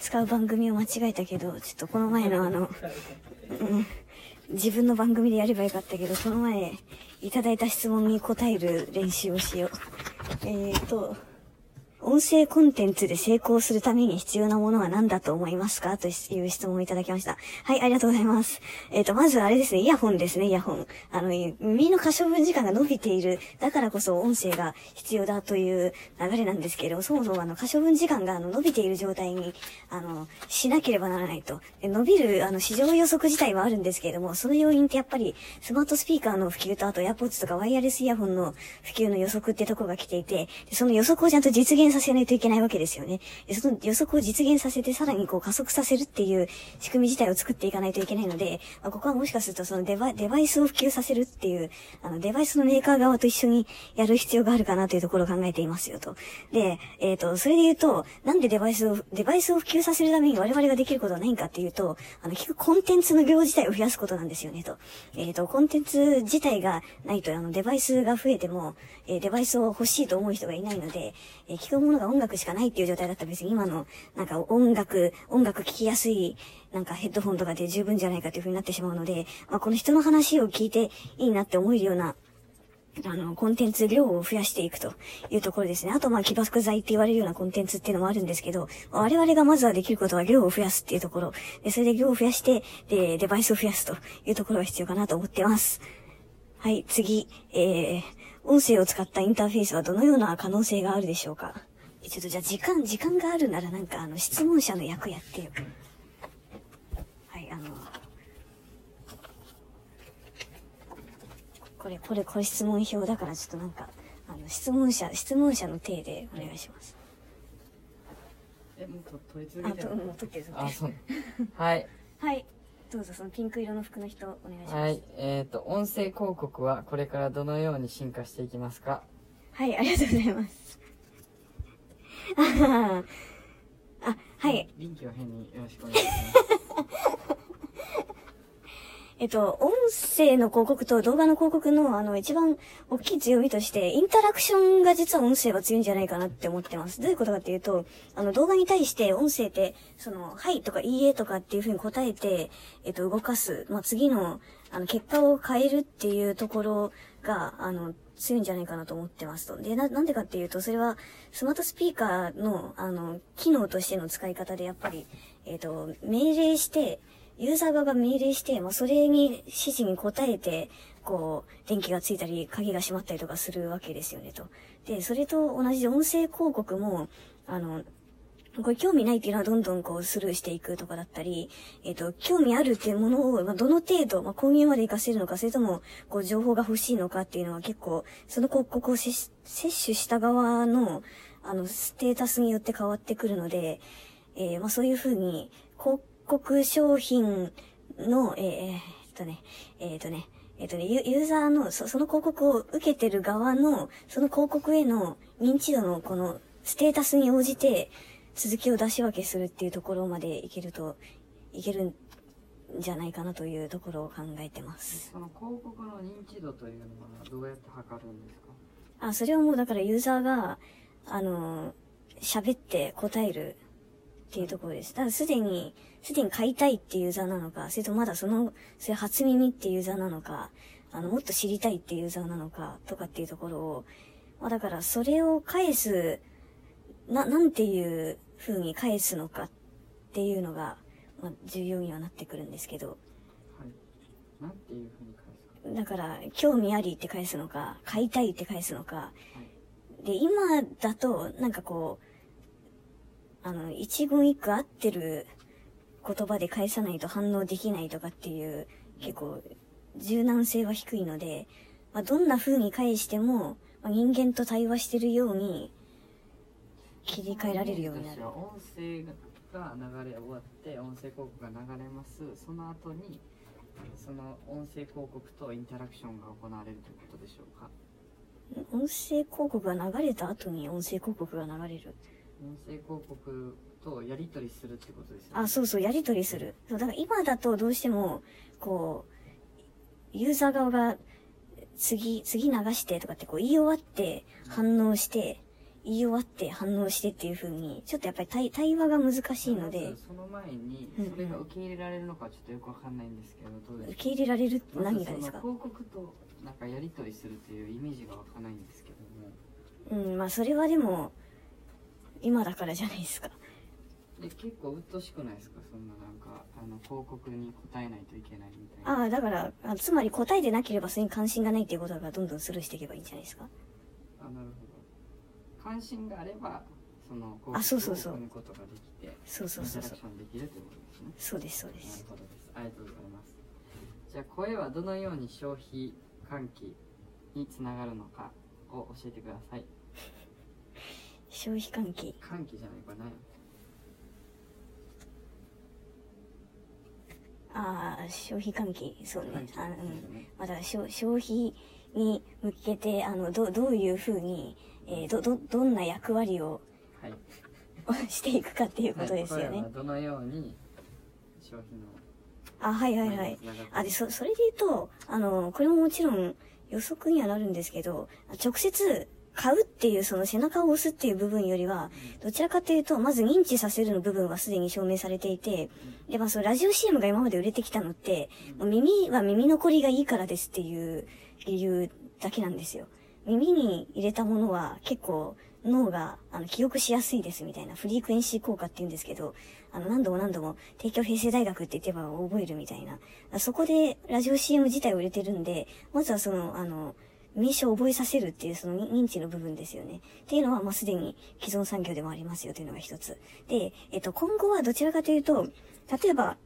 使う番組を間違えたけど、ちょっとこの前のあの、うん、自分の番組でやればよかったけど、この前いただいた質問に答える練習をしよう。えーと、音声コンテンツで成功するために必要なものは何だと思いますか？という質問をいただきました。はい、ありがとうございます。えっ、ー、と、まずあれですね、イヤホンですね、イヤホン。あの、耳の可処分時間が伸びている。だからこそ音声が必要だという流れなんですけれど、そもそもあの、可処分時間があの伸びている状態に、あの、しなければならないと。伸びる、あの、市場予測自体はあるんですけれども、その要因ってやっぱり、スマートスピーカーの普及と、あと AirPods とかワイヤレスイヤホンの普及の予測ってとこが来ていて、その予測をちゃんと実現させないといけないわけですよね。その予測を実現させて、さらにこう加速させるっていう仕組み自体を作っていかないといけないので、まあ、ここはもしかするとそのデバデバイスを普及させるっていう、あの、デバイスのメーカー側と一緒にやる必要があるかなというところを考えていますよと。で、えっ、ー、と、それで言うと、なんでデバイスを、デバイスを普及させるために我々ができることはないんかっていうと、あの、結局コンテンツの量自体を増やすことなんですよねと。えっ、ー、と、コンテンツ自体がないと、あの、デバイスが増えても、えー、デバイスを欲しいと思う人がいないので、えー、聞くものが音楽しかないっていう状態だったら別に今の、なんか音楽、音楽聴きやすい、なんかヘッドホンとかで十分じゃないかという風になってしまうので、まあ、この人の話を聞いていいなって思えるような、あの、コンテンツ量を増やしていくというところですね。あと、まあ、起爆剤って言われるようなコンテンツっていうのもあるんですけど、我々がまずはできることは量を増やすっていうところ。で、それで量を増やして、で、デバイスを増やすというところが必要かなと思ってます。はい、次、えー、音声を使ったインターフェースはどのような可能性があるでしょうか？ちょっとじゃあ時間、時間があるならなんかあの質問者の役やってよ。はい、あの、これ、これ、これ質問票だからちょっとなんか、あの、質問者、質問者の体でお願いします。え、もうと取り続けてるあ、と、もう取ってるあ、そう。はい。はい。どうぞそのピンク色の服の人お願いします。はい。えっ、ー、と、音声広告はこれからどのように進化していきますか？はい、ありがとうございます。あ、はい。臨機応変によろしくお願いします。えっと、音声の広告と動画の広告の、あの、一番大きい強みとして、インタラクションが実は音声が強いんじゃないかなって思ってます。どういうことかっていうと、あの、動画に対して音声って、その、はいとかいいえとかっていうふうに答えて、えっと、動かす。まあ、次の、あの、結果を変えるっていうところが、あの、強いんじゃないかなと思ってますと。で、な、なんでかっていうと、それは、スマートスピーカーの、あの、機能としての使い方で、やっぱり、えっ、ー、と、命令して、ユーザー側が命令して、まあ、それに、指示に応えて、こう、電気がついたり、鍵が閉まったりとかするわけですよね、と。で、それと同じで音声広告も、あの、これ興味ないっていうのはどんどんこうスルーしていくとかだったり、えっ、ー、と、興味あるっていうものを、まあ、どの程度、まあ、購入まで活かせるのか、それとも、こう、情報が欲しいのかっていうのは結構、その広告を摂取した側の、あの、ステータスによって変わってくるので、えー、まあ、そういうふうに、広告商品の、えー、えー、っとね、えー、っとね、えっ、とね、ユーザーのそ、その広告を受けてる側の、その広告への認知度のこのステータスに応じて、続きを出し分けするっていうところまでいけると、いけるんじゃないかなというところを考えてます。その広告の認知度というのはどうやって測るんですか？あ、それはもうだからユーザーが、あの、喋って答えるっていうところです。だからすでに、すでに買いたいっていうユーザーなのか、それとまだその、それ初耳っていうユーザーなのか、あの、もっと知りたいっていうユーザーなのか、とかっていうところを、まあだからそれを返す、な、なんていう風に返すのかっていうのが、まあ、重要にはなってくるんですけど。はい。なんていう風に返すかだから、興味ありって返すのか、買いたいって返すのか。はい、で、今だと、なんかこう、あの、一言一句合ってる言葉で返さないと反応できないとかっていう、結構、柔軟性は低いので、まあ、どんな風に返しても、まあ、人間と対話してるように、切り替えられるようになる。音声が流れ終わって音声広告が流れます。その後にその音声広告とインタラクションが行われるということでしょうか？音声広告が流れた後に音声広告が流れる。音声広告とやり取りするってことですよね。あそうそうやり取りする。そうだから今だとどうしてもこうユーザー側が次次流してとかってこう言い終わって反応して、言い終わって反応してっていう風に、ちょっとやっぱり対対話が難しいので、その前にそれが受け入れられるのかちょっとよくわかんないんですけどどうですか？受け入れられるって何がですか？広告となんかやり取りするというイメージがわかんないんですけども。うん、まあそれはでも、今だからじゃないですか。で結構鬱陶しくないですか？そんななんかあの広告に答えないといけないみたいな。ああ、だから、あつまり答えてなければそれに関心がないっていうことだからどんどんスルーしていけばいいんじゃないですか？あなるほど関心があればそのあそうそうそう広告を読むことができてそうそうそう。ョンできるということですねそうです、そうでなるす。ほどです。ありがとうございます。じゃあ声はどのように消費喚起につながるのかを教えてください。消費喚起。喚起じゃないこれ何？ああ、消費喚起。そうねあの、うん。まあだから消消費に向けて、あの、どどういうふうに、えーど、ど、どんな役割をはい。していくかっていうことですよね。はいどのように消費のあ、はいはいはい。あ、で、そ、それで言うと、あの、これももちろん予測にはなるんですけど、直接買うっていうその背中を押すっていう部分よりは、どちらかというと、まず認知させるの部分はすでに証明されていて、で、まあそのラジオ CM が今まで売れてきたのって、もう耳は耳残りがいいからですっていう理由だけなんですよ。耳に入れたものは結構脳があの記憶しやすいですみたいなフリークエンシー効果って言うんですけど、あの何度も何度も帝京平成大学って言ってば覚えるみたいな。そこでラジオ CM 自体売れてるんで、まずはその、あの、名称を覚えさせるっていうその認知の部分ですよね。っていうのは、まあ、すでに既存産業でもありますよというのが一つ。で、えっと、今後はどちらかというと、例えば、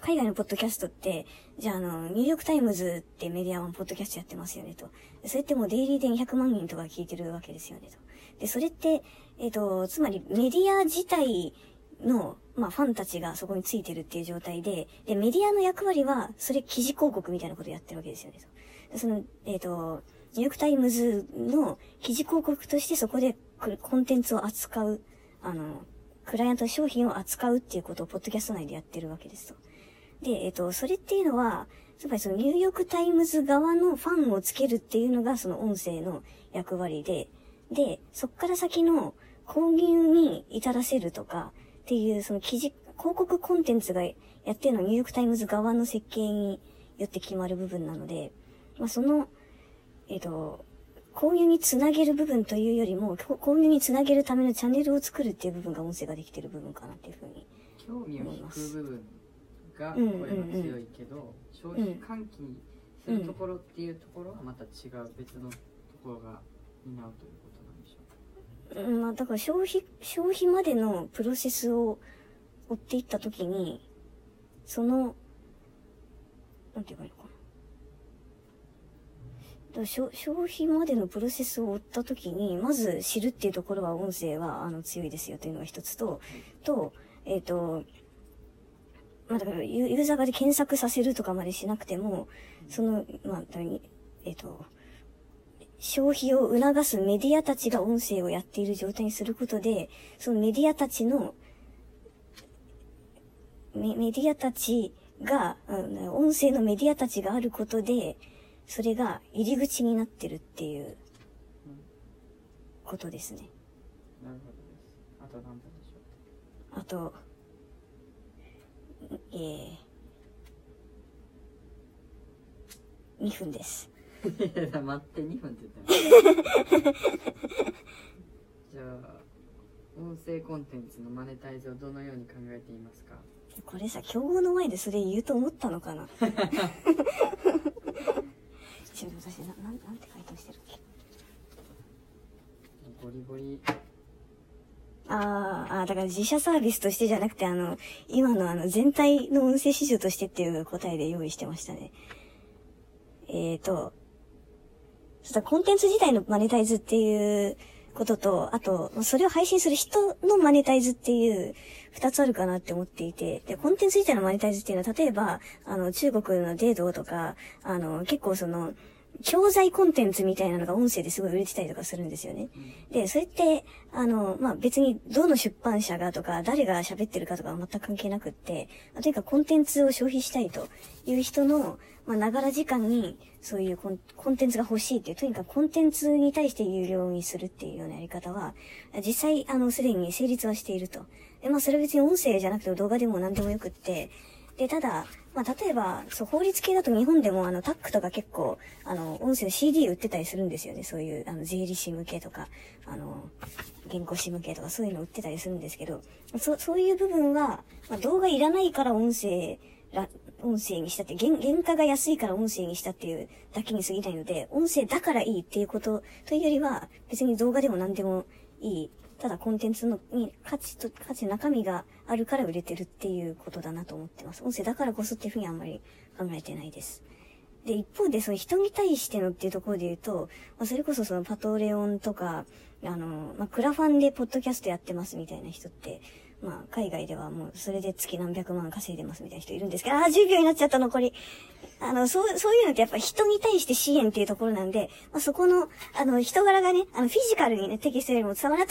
海外のポッドキャストって、じゃあ、あの、ニューヨークタイムズってメディアはポッドキャストやってますよねと。それってもうデイリーで200万人とか聞いてるわけですよねと。で、それって、えっ、と、つまりメディア自体の、まあ、ファンたちがそこについてるっていう状態で、で、メディアの役割は、それ記事広告みたいなことやってるわけですよねと。その、えっ、と、ニューヨークタイムズの記事広告としてそこでコンテンツを扱う、あの、クライアント商品を扱うっていうことをポッドキャスト内でやってるわけですと。で、えっ、と、それっていうのは、つまりそのニューヨークタイムズ側のファンをつけるっていうのがその音声の役割で、で、そっから先の購入に至らせるとかっていうその記事、広告コンテンツがやってるのはニューヨークタイムズ側の設計によって決まる部分なので、まあその、えっ、と、購入につなげる部分というよりも、こ購入につなげるためのチャンネルを作るっていう部分が音声ができてる部分かなっていうふうに。興味を引く部分がうん声が強いけど、消費喚起するところっていうところはまた違う別のところが担うということなんでしょうか？うん、まあ、だから消費、消費までのプロセスを追っていったときに、その、なんて言えばいいのか消消費までのプロセスを追ったときに、まず知るっていうところは音声はあの強いですよというのが一つと、と、えっ、と、まあだからユユーザー側で検索させるとかまでしなくても、その、まあ、えっ、と、消費を促すメディアたちが音声をやっている状態にすることで、そのメディアたちの、メメディアたちが、うん音声のメディアたちがあることで、それが入り口になってるっていうことですね。なるほどです。あと何分でしょう？あと、えー、2分です。待って2分って言ってます じゃあ音声コンテンツのマネタイズをどのように考えていますか？これさ、競合の前でそれ言うと思ったのかな？ちょっと私な、なん、なんて回答してるっけ？ゴリゴリあーあー、だから自社サービスとしてじゃなくて、あの、今のあの、全体の音声市場としてっていう答えで用意してましたね。えーと、そしたらコンテンツ自体のマネタイズっていうことと、あと、それを配信する人のマネタイズっていう二つあるかなって思っていて、で、コンテンツ自体のマネタイズっていうのは、例えば、あの、中国のデードとか、あの、結構その、教材コンテンツみたいなのが音声ですごい売れてたりとかするんですよね。で、それって、あの、まあ、別にどの出版社がとか、誰が喋ってるかとかは全く関係なくって、とにかくコンテンツを消費したいという人の、まあ、ながら時間に、そういうコンコンテンツが欲しいっていう、とにかくコンテンツに対して有料にするっていうようなやり方は、実際、あの、すでに成立はしていると。で、まあ、それ別に音声じゃなくて動画でも何でもよくって、で、ただ、まあ、例えば、そう、法律系だと日本でも、あの、タックとか結構、あの、音声の CD 売ってたりするんですよね。そういう、あの、税理士向けとか、あの、原稿士向けとか、そういうの売ってたりするんですけど、そ、そういう部分は、まあ、動画いらないから音声、音声にしたって、原、原価が安いから音声にしたっていうだけに過ぎないので、音声だからいいっていうことというよりは、別に動画でも何でもいいただコンテンツのに価値と、価値、中身があるから売れてるっていうことだなと思ってます。音声だからこそっていうふうにあんまり考えてないです。で、一方で、その人に対してのっていうところで言うと、まあ、それこそそのパトレオンとか、あの、まあ、クラファンでポッドキャストやってますみたいな人って、まあ、海外ではもう、それで月何百万稼いでますみたいな人いるんですけど、ああ、10秒になっちゃった残り。あの、そう、そういうのってやっぱ人に対して支援っていうところなんで、まあ、そこの、あの、人柄がね、あの、フィジカルにね、テキストよりも伝わらな